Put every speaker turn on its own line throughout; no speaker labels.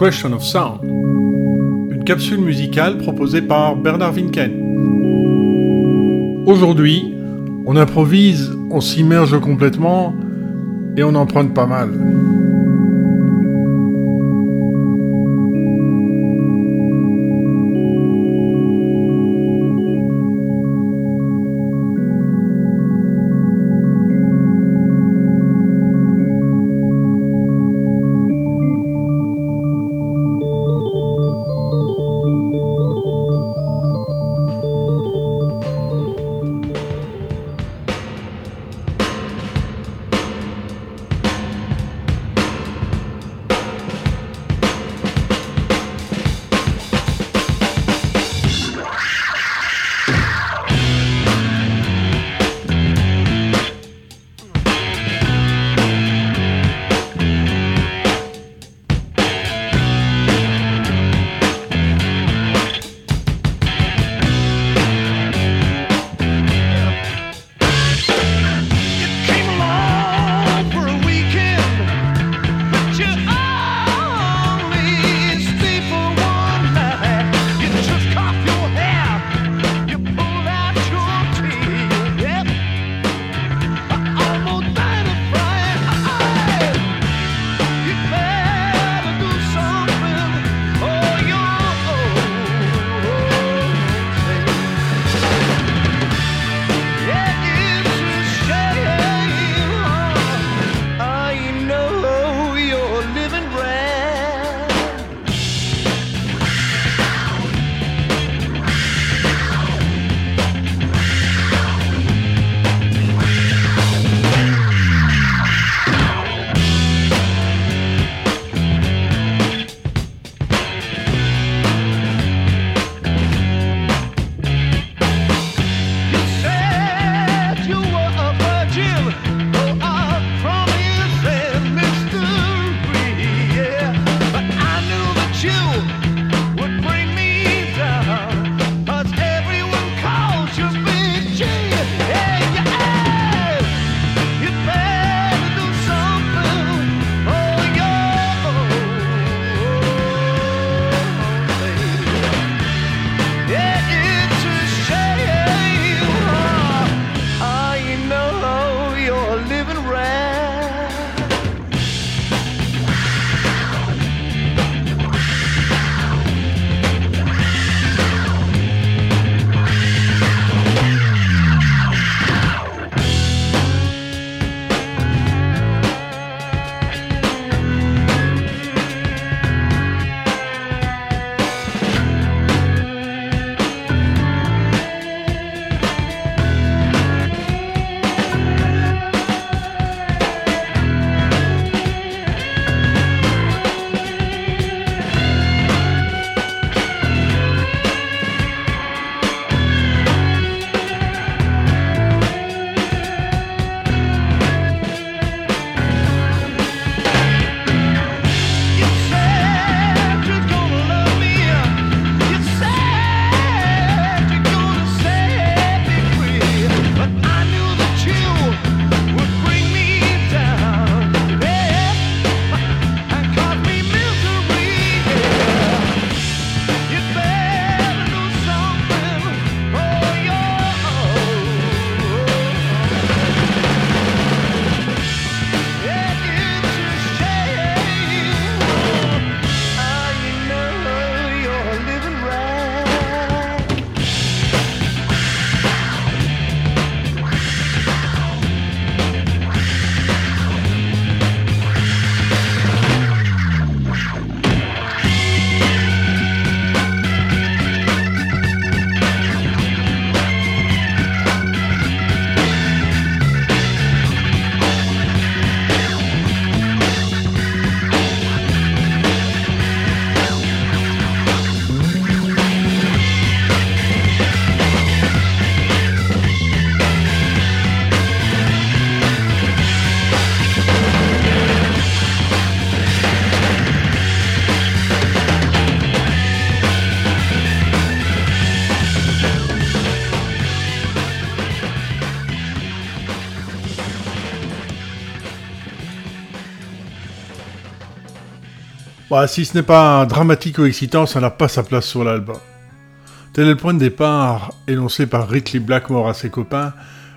Question of Sound, une capsule musicale proposée par Bernard Winken. Aujourd'hui, on improvise, on s'immerge complètement et on emprunte pas mal. Bah, si ce n'est pas dramatique ou excitant, ça n'a pas sa place sur l'album. Tel est le point de départ énoncé par Ridley Blackmore à ses copains,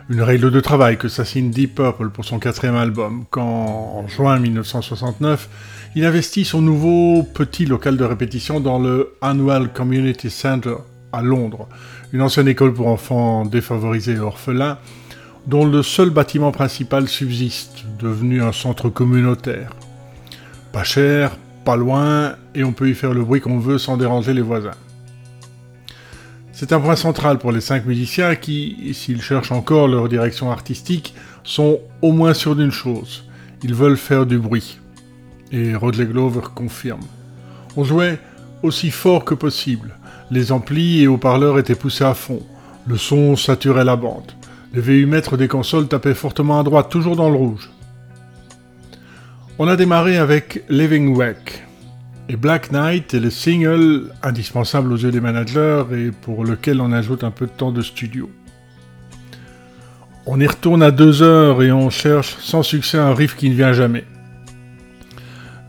une règle de travail que s'assigne Deep Purple pour son quatrième album, quand, en juin 1969, il investit son nouveau petit local de répétition dans le Annual Community Center à Londres, une ancienne école pour enfants défavorisés et orphelins, dont le seul bâtiment principal subsiste, devenu un centre communautaire. Pas cher, pas loin, et on peut y faire le bruit qu'on veut sans déranger les voisins. C'est un point central pour les cinq musiciens qui, s'ils cherchent encore leur direction artistique, sont au moins sûrs d'une chose, ils veulent faire du bruit. Et Rodley Glover confirme. On jouait aussi fort que possible, les amplis et haut-parleurs étaient poussés à fond, le son saturait la bande, les VU mètres des consoles tapaient fortement à droite, toujours dans le rouge. On a démarré avec Living Wreck, et Black Knight est le single indispensable aux yeux des managers et pour lequel on ajoute un peu de temps de studio. On y retourne à deux heures et on cherche sans succès un riff qui ne vient jamais.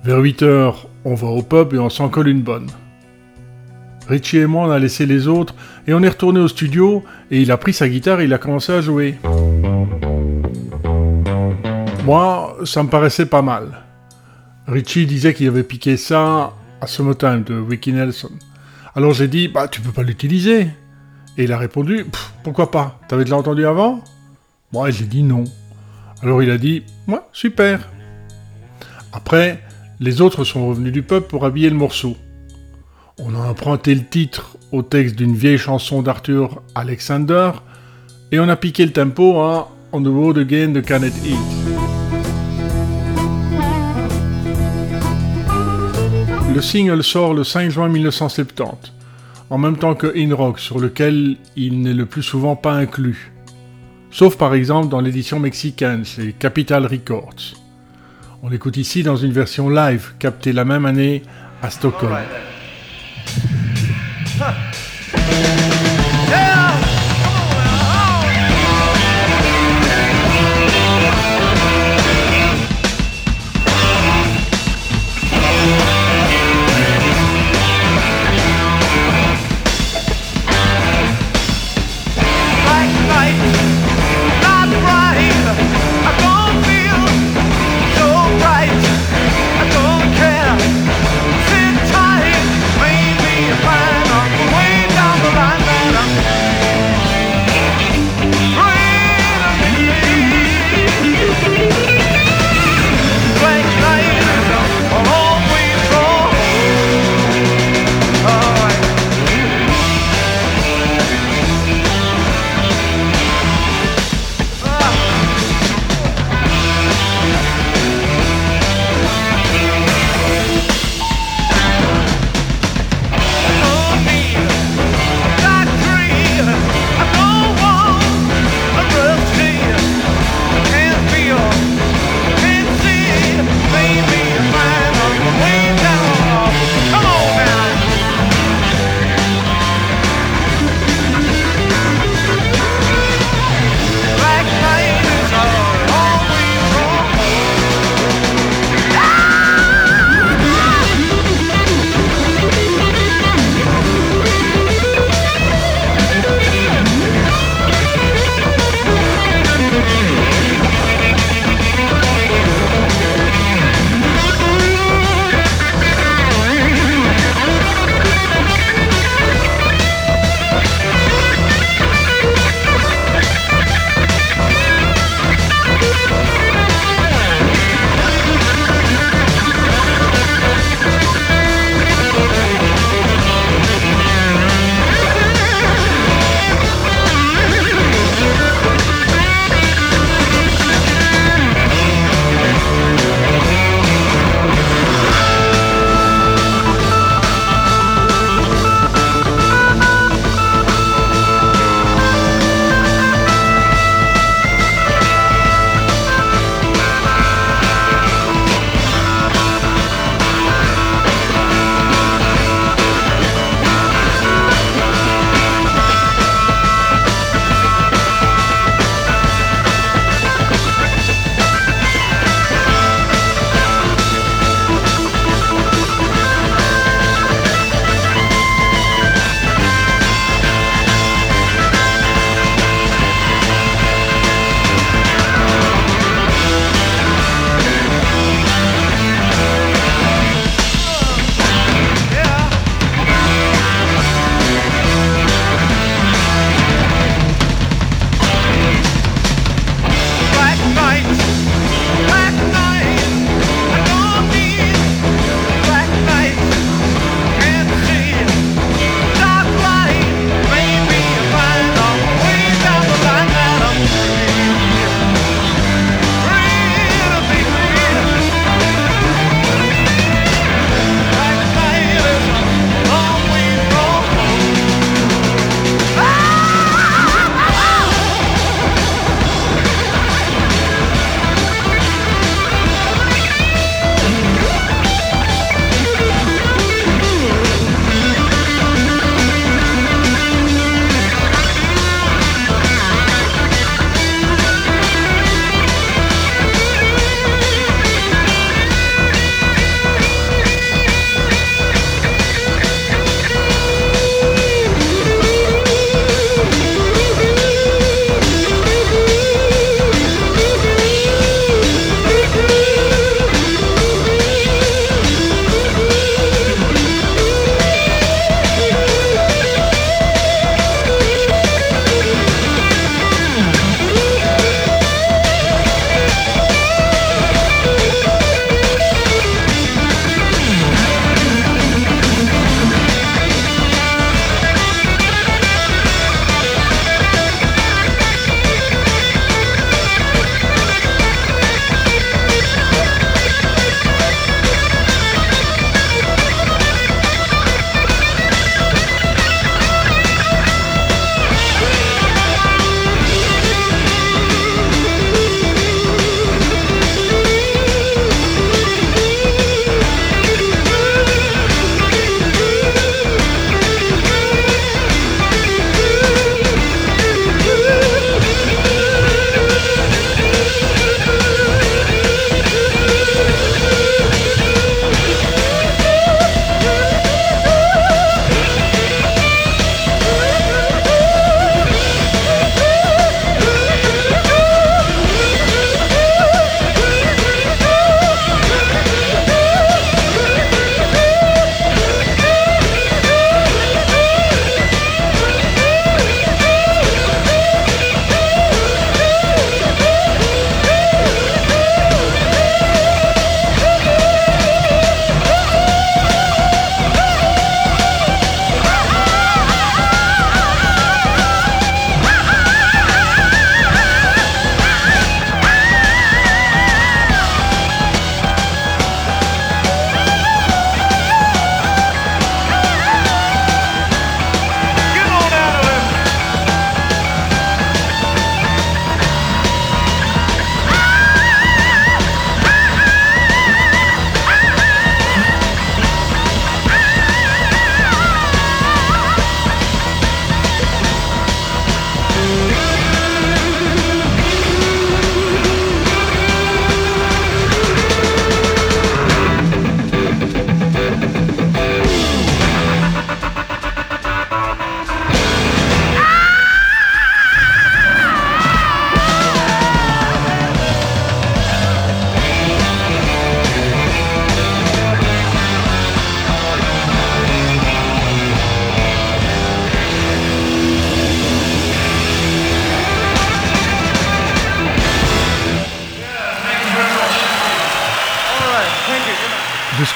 Vers 8 heures, on va au pub et on s'en colle une bonne. Richie et moi, on a laissé les autres et on est retourné au studio et il a pris sa guitare et il a commencé à jouer. Moi, ça me paraissait pas mal. Richie disait qu'il avait piqué ça à Summertime de Ricky Nelson. Alors j'ai dit, bah tu peux pas l'utiliser. Et il a répondu, pourquoi pas? T'avais déjà entendu avant? Moi j'ai dit non. Alors il a dit, ouais, super. Après, les autres sont revenus du pub pour habiller le morceau. On a emprunté le titre au texte d'une vieille chanson d'Arthur Alexander et on a piqué le tempo à On the Road Again de Canet Eat. Le single sort le 5 juin 1970, en même temps que In Rock, sur lequel il n'est le plus souvent pas inclus. Sauf par exemple dans l'édition mexicaine chez Capital Records. On l'écoute ici dans une version live captée la même année à Stockholm.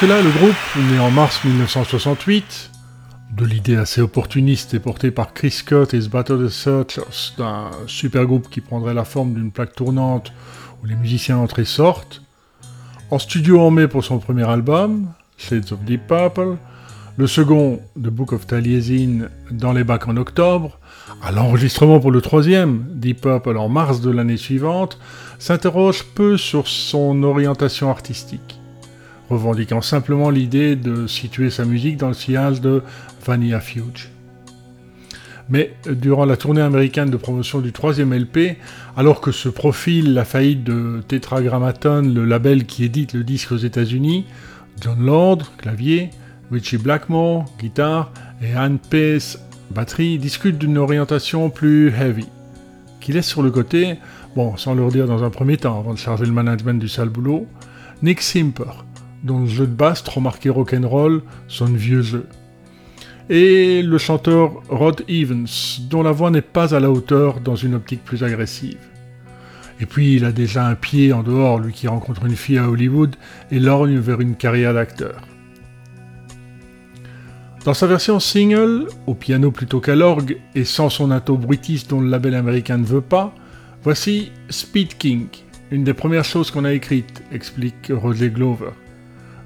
Jusque-là, le groupe, né en mars 1968, de l'idée assez opportuniste et portée par Chris Scott et The Battle of the Searchers d'un super groupe qui prendrait la forme d'une plaque tournante où les musiciens entrent et sortent, en studio en mai pour son premier album, Shades of Deep Purple, le second, The Book of Taliesin, dans les bacs en octobre, à l'enregistrement pour le troisième, Deep Purple en mars de l'année suivante, s'interroge peu sur son orientation artistique revendiquant simplement l'idée de situer sa musique dans le sillage de Vanilla Fuge. Mais durant la tournée américaine de promotion du troisième LP, alors que se profile la faillite de Tetragrammaton, le label qui édite le disque aux États-Unis, John Lord, clavier, Richie Blackmore, guitare, et Anne Pace, batterie, discutent d'une orientation plus heavy, qui laisse sur le côté, bon, sans leur dire dans un premier temps, avant de charger le management du sale boulot, Nick Simper, dont le jeu de basse, trop marqué rock'n'roll, sonne vieux jeu. Et le chanteur Rod Evans, dont la voix n'est pas à la hauteur dans une optique plus agressive. Et puis il a déjà un pied en dehors, lui qui rencontre une fille à Hollywood et lorgne vers une carrière d'acteur. Dans sa version single, au piano plutôt qu'à l'orgue et sans son ato bruitiste dont le label américain ne veut pas, voici Speed King, une des premières choses qu'on a écrites, explique Roger Glover.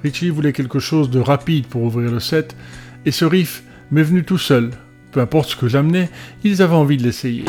Richie voulait quelque chose de rapide pour ouvrir le set, et ce riff m'est venu tout seul. Peu importe ce que j'amenais, ils avaient envie de l'essayer.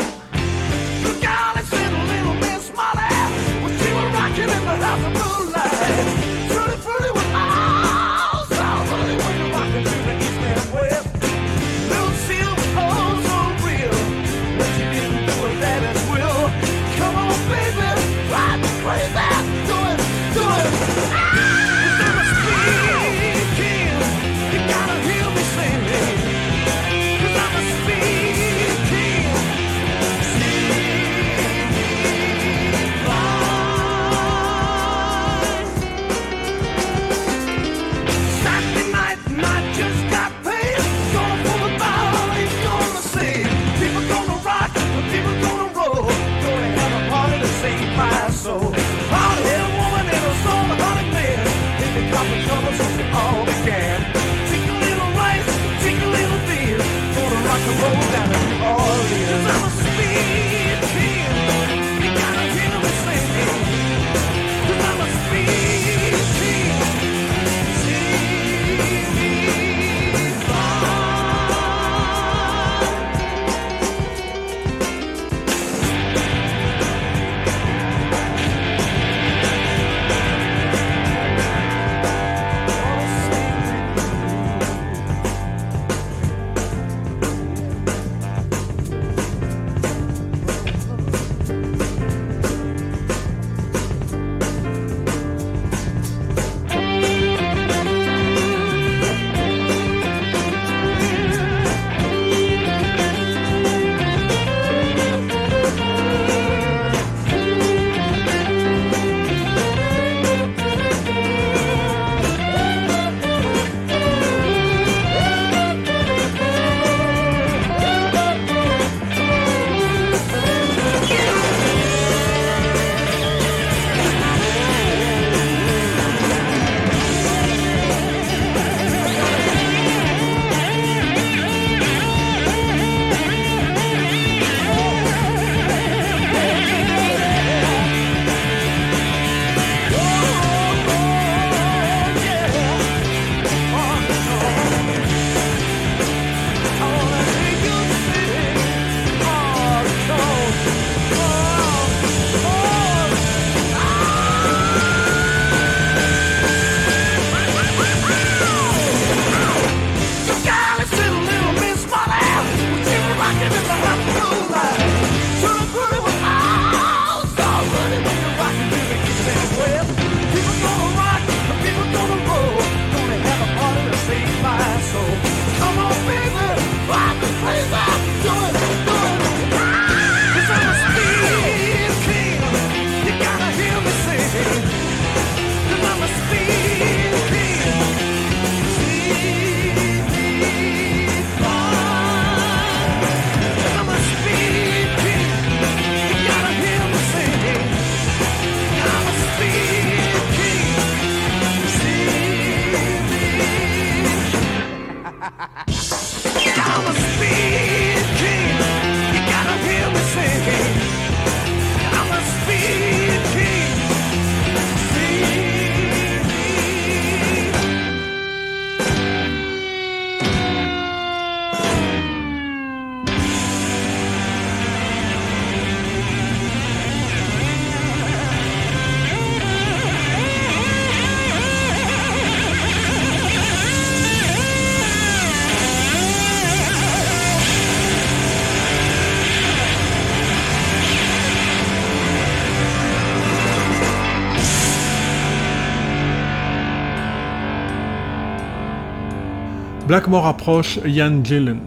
Blackmore approche Ian Gillen,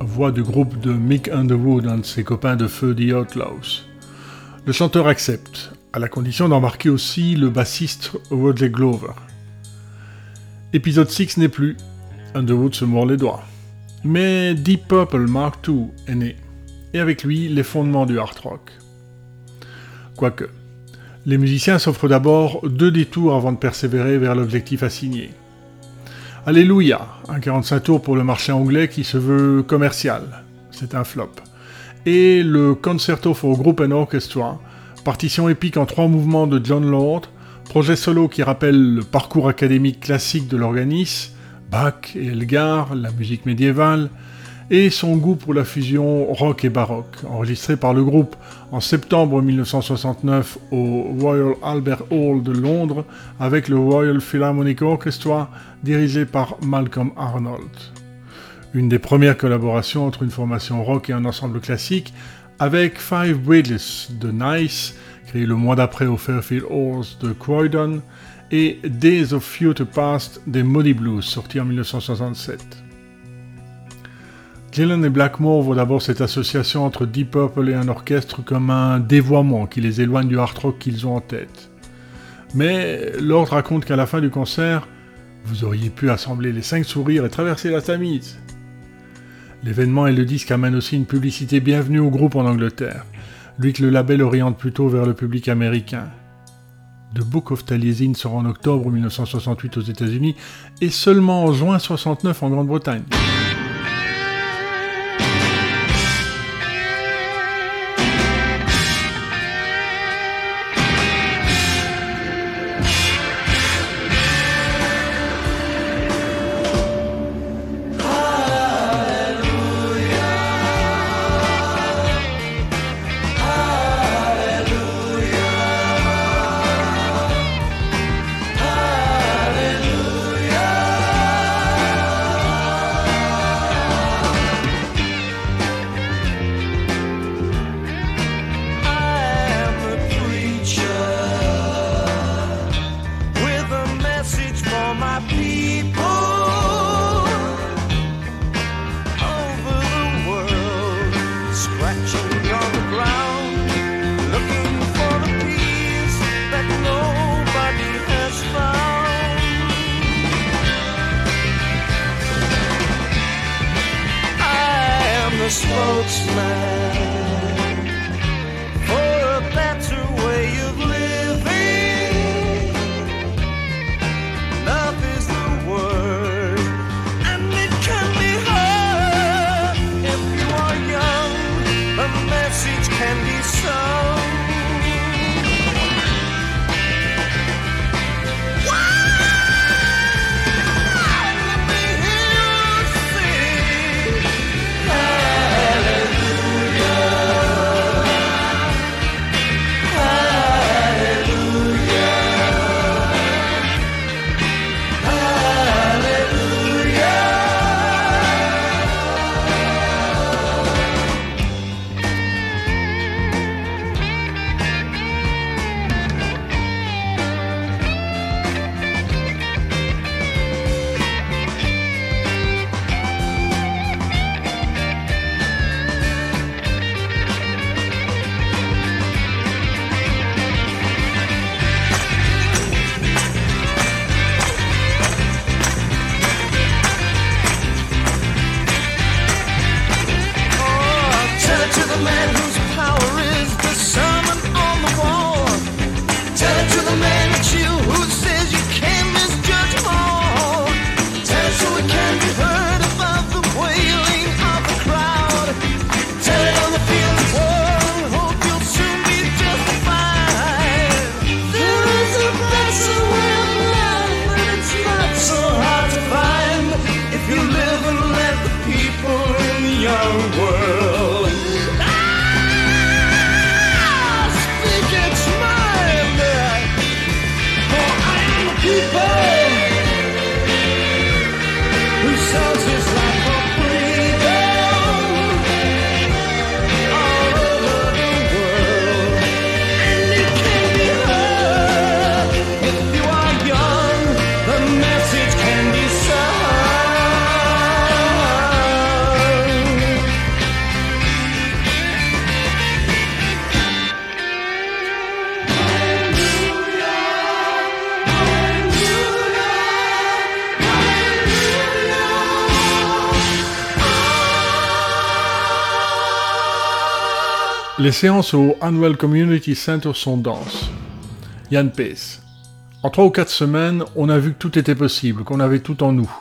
voix du groupe de Mick Underwood, un de ses copains de feu The Outlaws. Le chanteur accepte, à la condition d'embarquer aussi le bassiste Roger Glover. Épisode 6 n'est plus. Underwood se mord les doigts. Mais Deep Purple Mark II est né, et avec lui les fondements du hard rock. Quoique, les musiciens s'offrent d'abord deux détours avant de persévérer vers l'objectif assigné. Alléluia, un 45 tours pour le marché anglais qui se veut commercial, c'est un flop. Et le Concerto for Group and Orchestra, partition épique en trois mouvements de John Lord, projet solo qui rappelle le parcours académique classique de l'organisme, Bach et Elgar, la musique médiévale, et son goût pour la fusion rock et baroque, enregistré par le groupe en septembre 1969 au Royal Albert Hall de Londres avec le Royal Philharmonic Orchestra dirigé par Malcolm Arnold. Une des premières collaborations entre une formation rock et un ensemble classique avec Five Bridges de Nice, créé le mois d'après au Fairfield Halls de Croydon, et Days of Future Past des Moody Blues, sorti en 1967. Gillen et Blackmore voient d'abord cette association entre Deep Purple et un orchestre comme un dévoiement qui les éloigne du hard rock qu'ils ont en tête. Mais Lord raconte qu'à la fin du concert, vous auriez pu assembler les cinq sourires et traverser la Tamise. L'événement et le disque amènent aussi une publicité bienvenue au groupe en Angleterre, lui que le label oriente plutôt vers le public américain. The Book of Taliesin sort en octobre 1968 aux États-Unis et seulement en juin 69 en Grande-Bretagne. Les séances au Annual Community Center sont denses. Yann Pace. En trois ou quatre semaines, on a vu que tout était possible, qu'on avait tout en nous.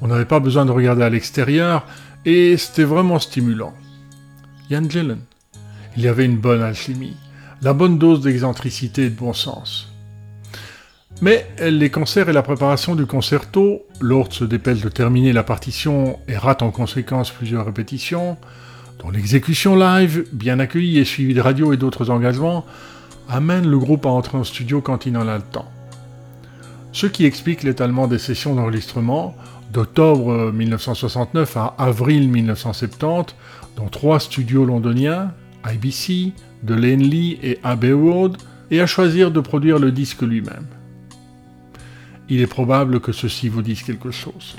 On n'avait pas besoin de regarder à l'extérieur, et c'était vraiment stimulant. Yann Gillen. Il y avait une bonne alchimie, la bonne dose d'excentricité et de bon sens. Mais les concerts et la préparation du concerto, Lord se dépêche de terminer la partition et rate en conséquence plusieurs répétitions, dont l'exécution live, bien accueillie et suivie de radio et d'autres engagements, amène le groupe à entrer en studio quand il en a le temps. Ce qui explique l'étalement des sessions d'enregistrement d'octobre 1969 à avril 1970 dans trois studios londoniens, IBC, de Lee et Abbey Road, et à choisir de produire le disque lui-même. Il est probable que ceci vous dise quelque chose.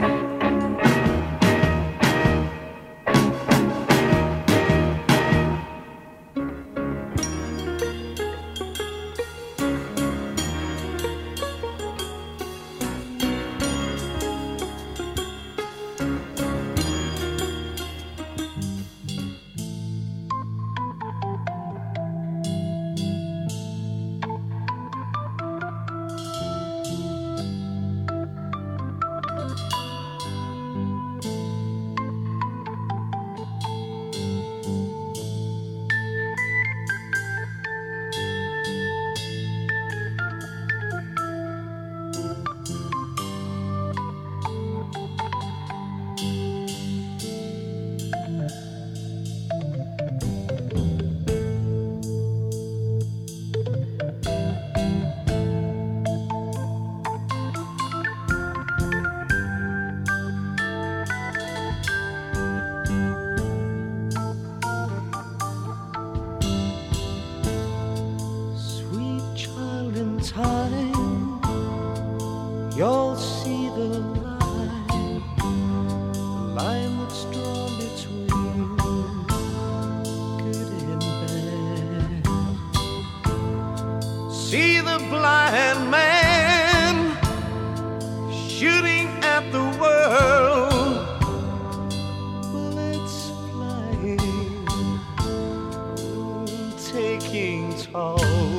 taking toll.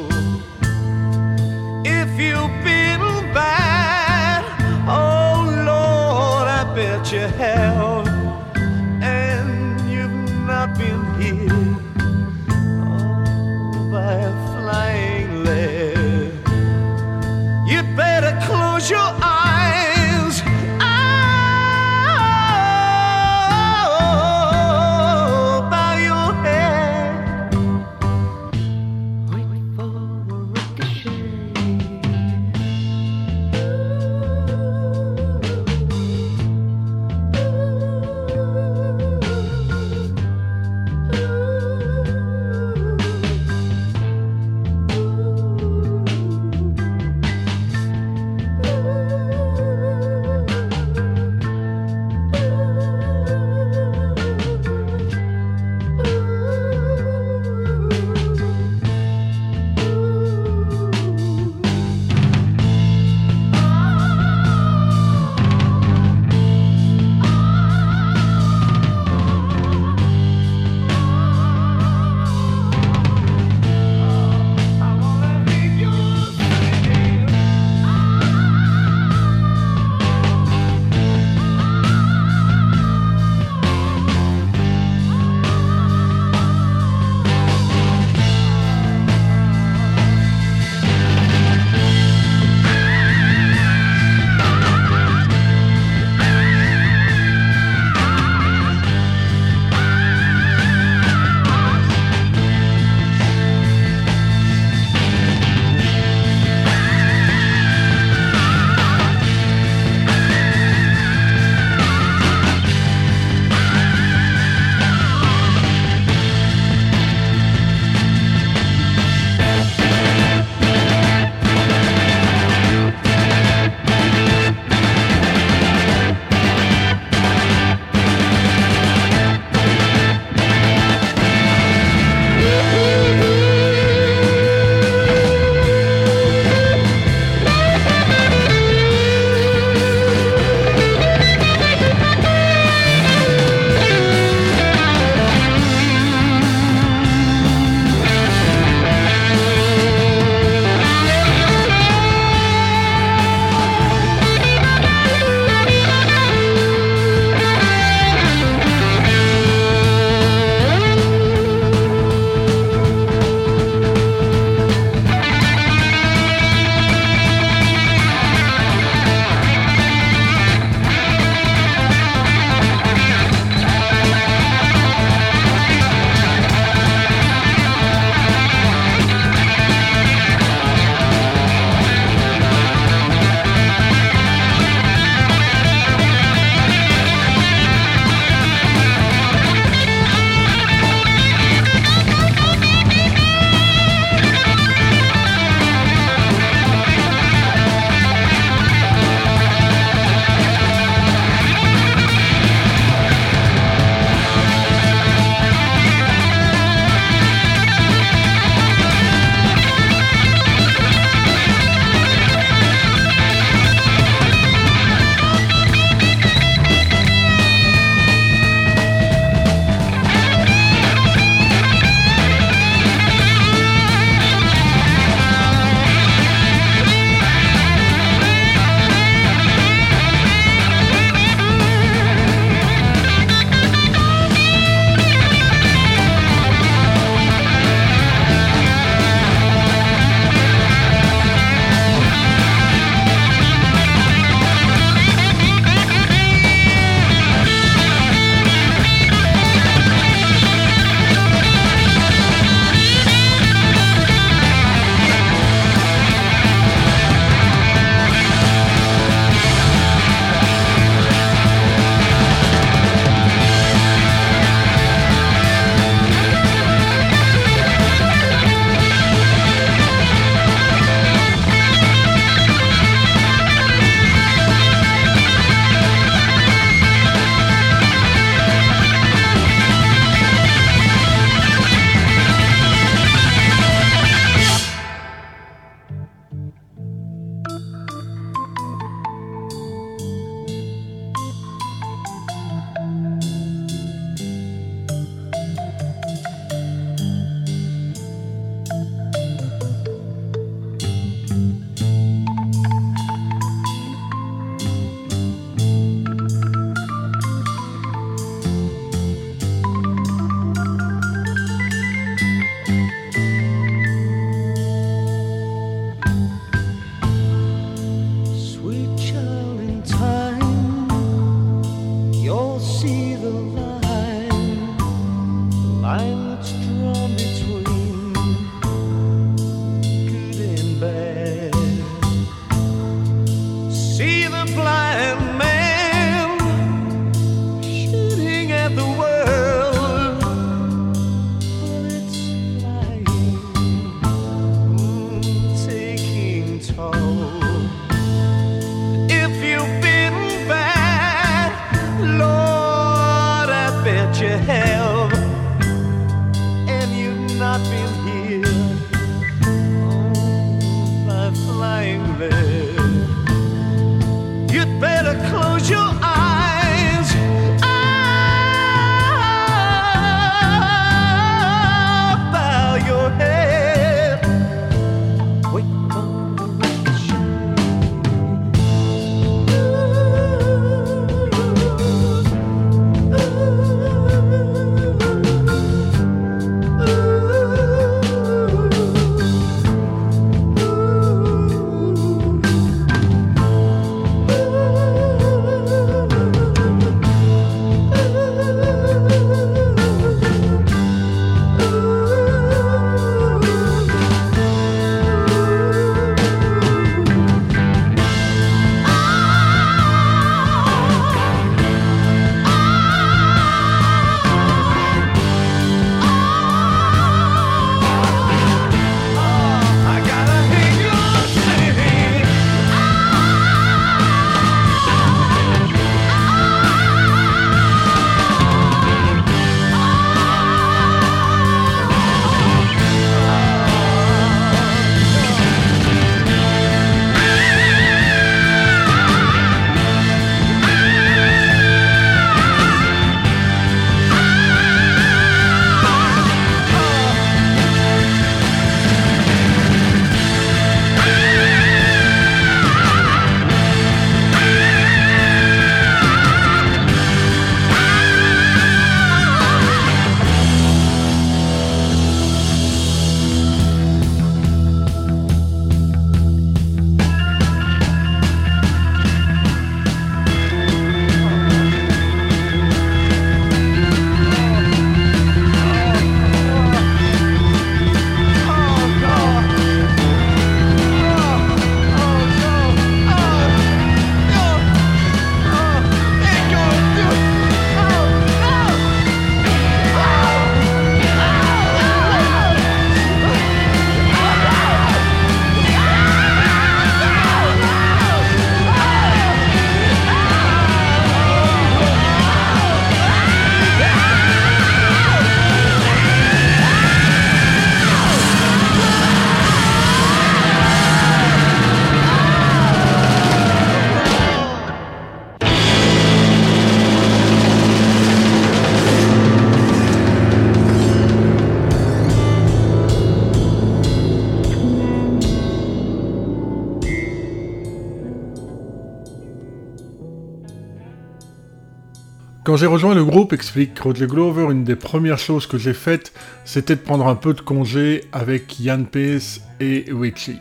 Quand j'ai rejoint le groupe, explique Roger Glover, une des premières choses que j'ai faites, c'était de prendre un peu de congé avec Yann Pace et Richie.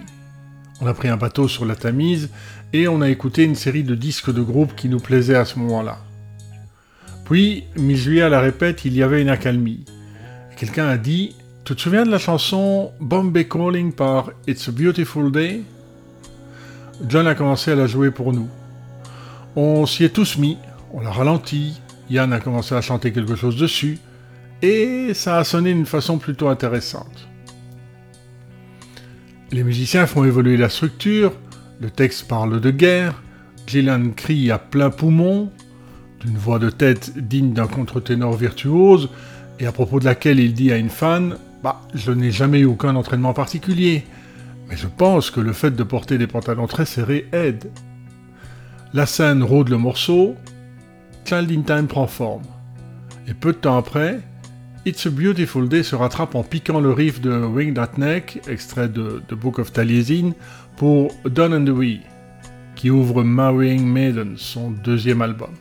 On a pris un bateau sur la Tamise et on a écouté une série de disques de groupe qui nous plaisaient à ce moment-là. Puis, mi-juillet à la répète, il y avait une accalmie. Quelqu'un a dit Tu te souviens de la chanson Bombay Calling par It's a Beautiful Day? John a commencé à la jouer pour nous. On s'y est tous mis, on l'a ralenti, Yann a commencé à chanter quelque chose dessus, et ça a sonné d'une façon plutôt intéressante. Les musiciens font évoluer la structure, le texte parle de guerre, Gillan crie à plein poumon, d'une voix de tête digne d'un contre-ténor virtuose, et à propos de laquelle il dit à une fan Bah, je n'ai jamais eu aucun entraînement particulier, mais je pense que le fait de porter des pantalons très serrés aide. La scène rôde le morceau, Child in Time prend forme. Et peu de temps après, It's a Beautiful Day se rattrape en piquant le riff de Wing That Neck, extrait de The Book of Taliesin, pour Done and the Wee, qui ouvre Marrying Maiden, son deuxième album.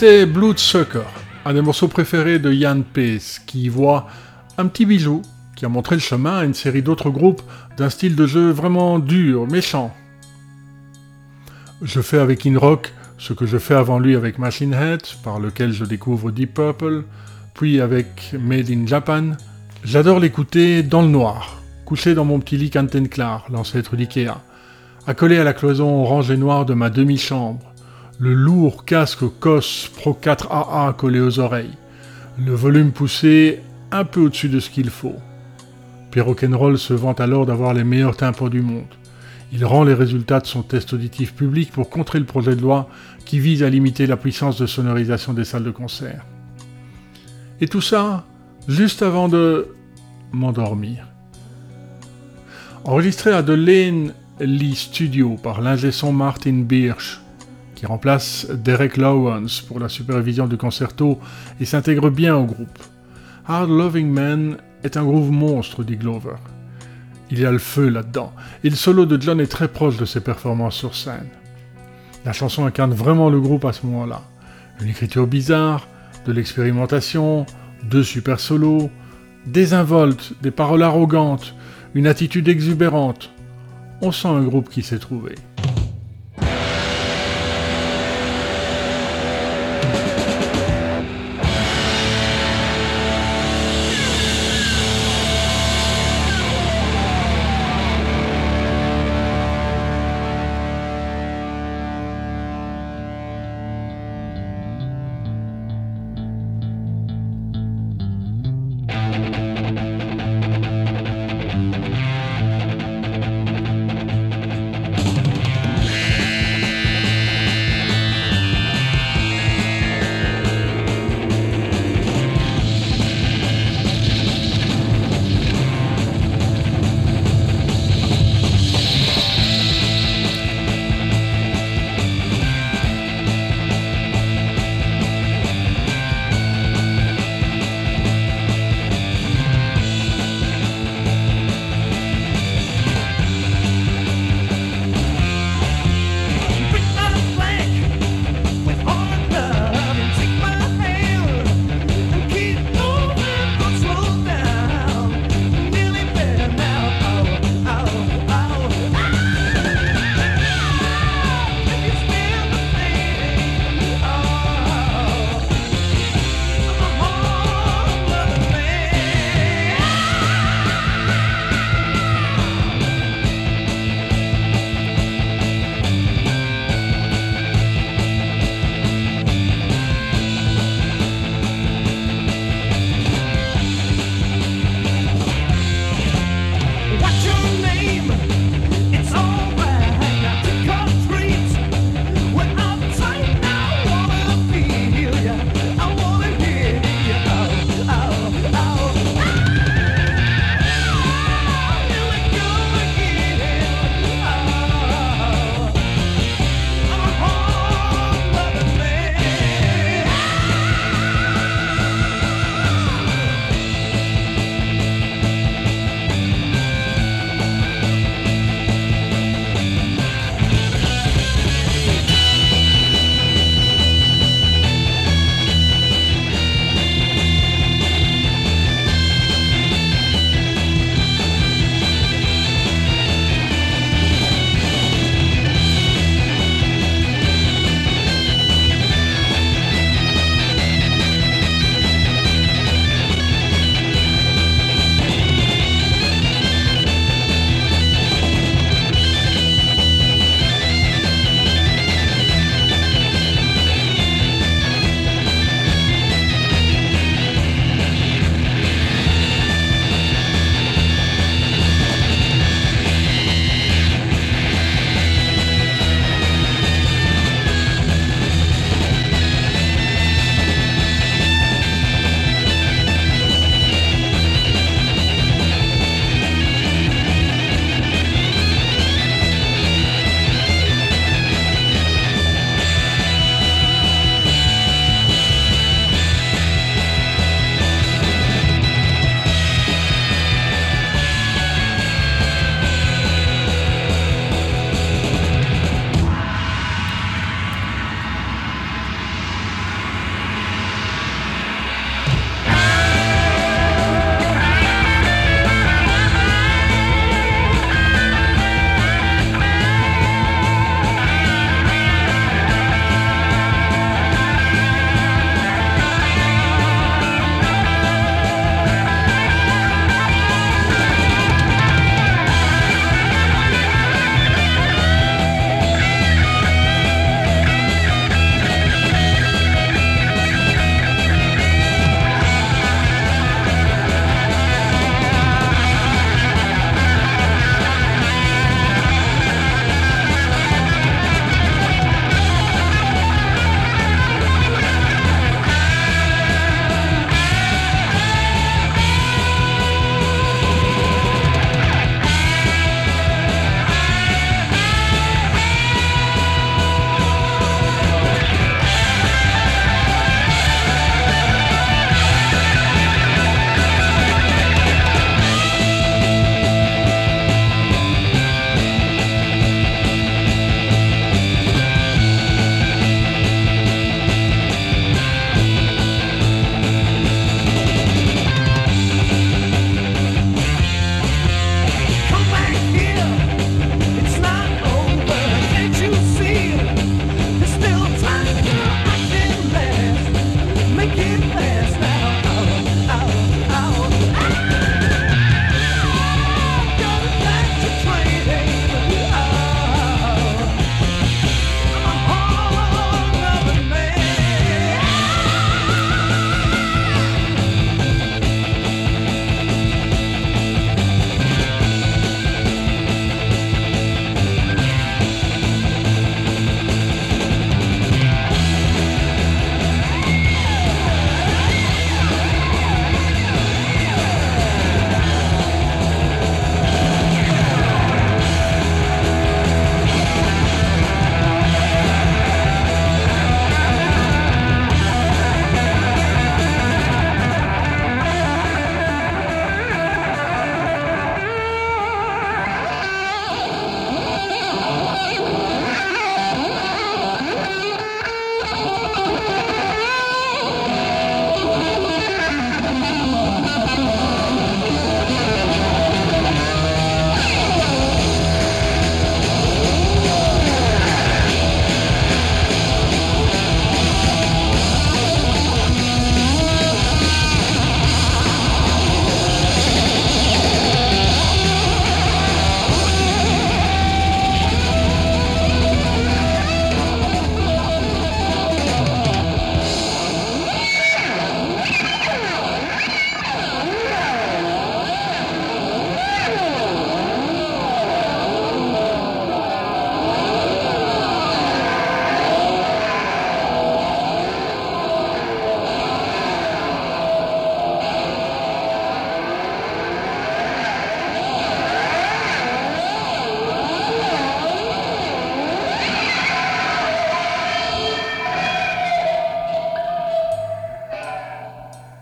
C'était Bloodsucker, un des morceaux préférés de Jan Pace, qui y voit un petit bijou qui a montré le chemin à une série d'autres groupes d'un style de jeu vraiment dur, méchant. Je fais avec In-Rock ce que je fais avant lui avec Machine Head, par lequel je découvre Deep Purple, puis avec Made in Japan. J'adore l'écouter dans le noir, couché dans mon petit lit Clar, l'ancêtre d'Ikea, accolé à la cloison orange et noire de ma demi-chambre, le lourd casque COS Pro 4 AA collé aux oreilles, le volume poussé un peu au-dessus de ce qu'il faut. Pierre Rock'n'Roll se vante alors d'avoir les meilleurs tympans du monde. Il rend les résultats de son test auditif public pour contrer le projet de loi qui vise à limiter la puissance de sonorisation des salles de concert. Et tout ça juste avant de m'endormir. Enregistré à The Lane Lee Studio par l'ingé Martin Birch, qui remplace Derek Lowens pour la supervision du concerto et s'intègre bien au groupe. Hard Loving Man est un groove monstre, dit Glover. Il y a le feu là-dedans, et le solo de John est très proche de ses performances sur scène. La chanson incarne vraiment le groupe à ce moment-là. Une écriture bizarre, de l'expérimentation, deux super solos, désinvolte, des paroles arrogantes, une attitude exubérante. On sent un groupe qui s'est trouvé.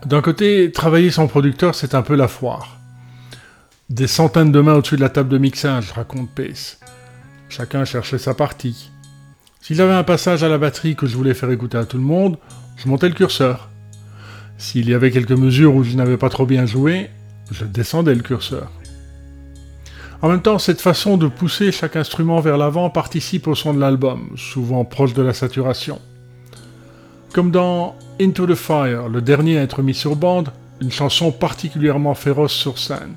D'un côté, travailler sans producteur, c'est un peu la foire. Des centaines de mains au-dessus de la table de mixage, raconte Pace. Chacun cherchait sa partie. S'il avait un passage à la batterie que je voulais faire écouter à tout le monde, je montais le curseur. S'il y avait quelques mesures où je n'avais pas trop bien joué, je descendais le curseur. En même temps, cette façon de pousser chaque instrument vers l'avant participe au son de l'album, souvent proche de la saturation. Comme dans Into the Fire, le dernier à être mis sur bande, une chanson particulièrement féroce sur scène.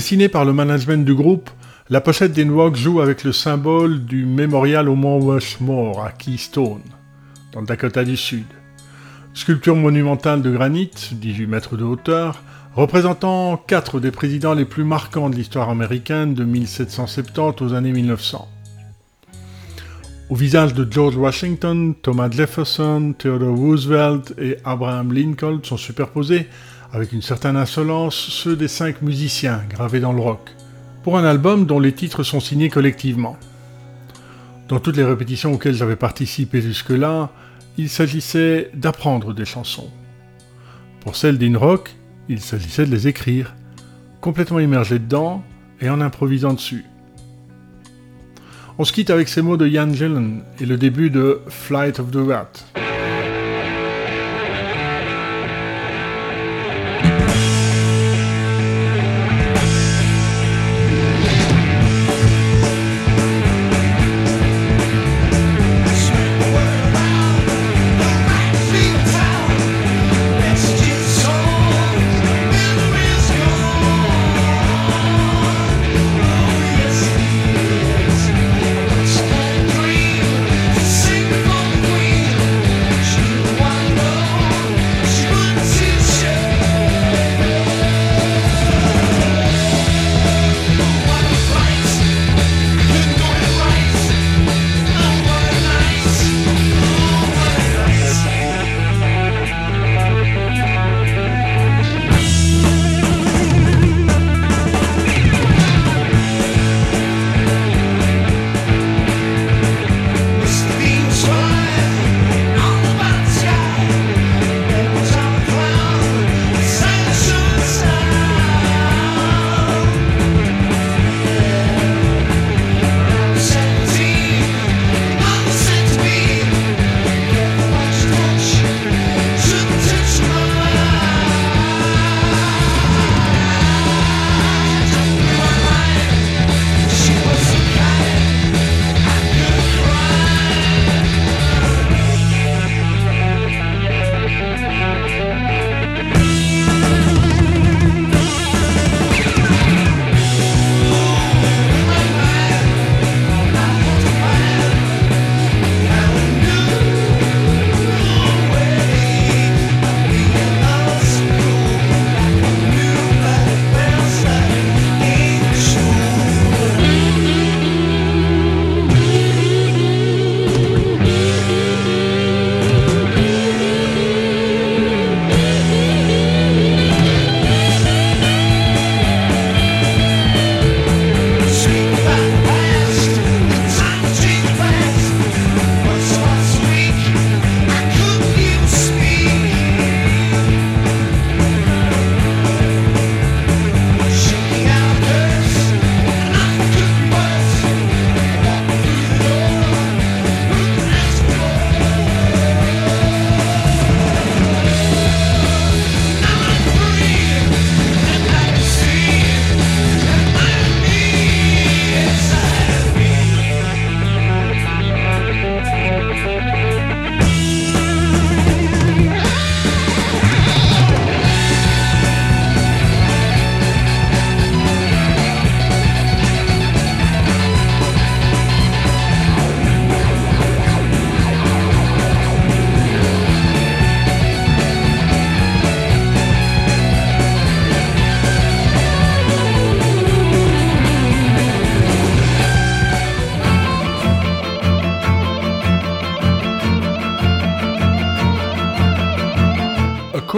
Dessinée par le management du groupe, la pochette d'Inrock joue avec le symbole du mémorial au mont Rushmore à Keystone, dans le Dakota du Sud. Sculpture monumentale de granit, 18 mètres de hauteur, représentant quatre des présidents les plus marquants de l'histoire américaine de 1770 aux années 1900. Au visage de George Washington, Thomas Jefferson, Theodore Roosevelt et Abraham Lincoln sont superposés avec une certaine insolence, ceux des cinq musiciens gravés dans le rock, pour un album dont les titres sont signés collectivement. Dans toutes les répétitions auxquelles j'avais participé jusque-là, il s'agissait d'apprendre des chansons. Pour celles d'In Rock, il s'agissait de les écrire, complètement immergé dedans et en improvisant dessus. On se quitte avec ces mots de Ian Gillen et le début de Flight of the Rat.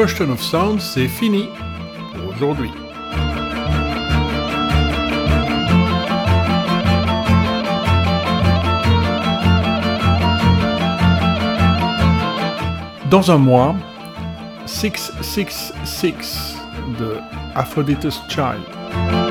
Question of Sound, c'est fini pour aujourd'hui. Dans un mois, 666 de Aphrodite's Child.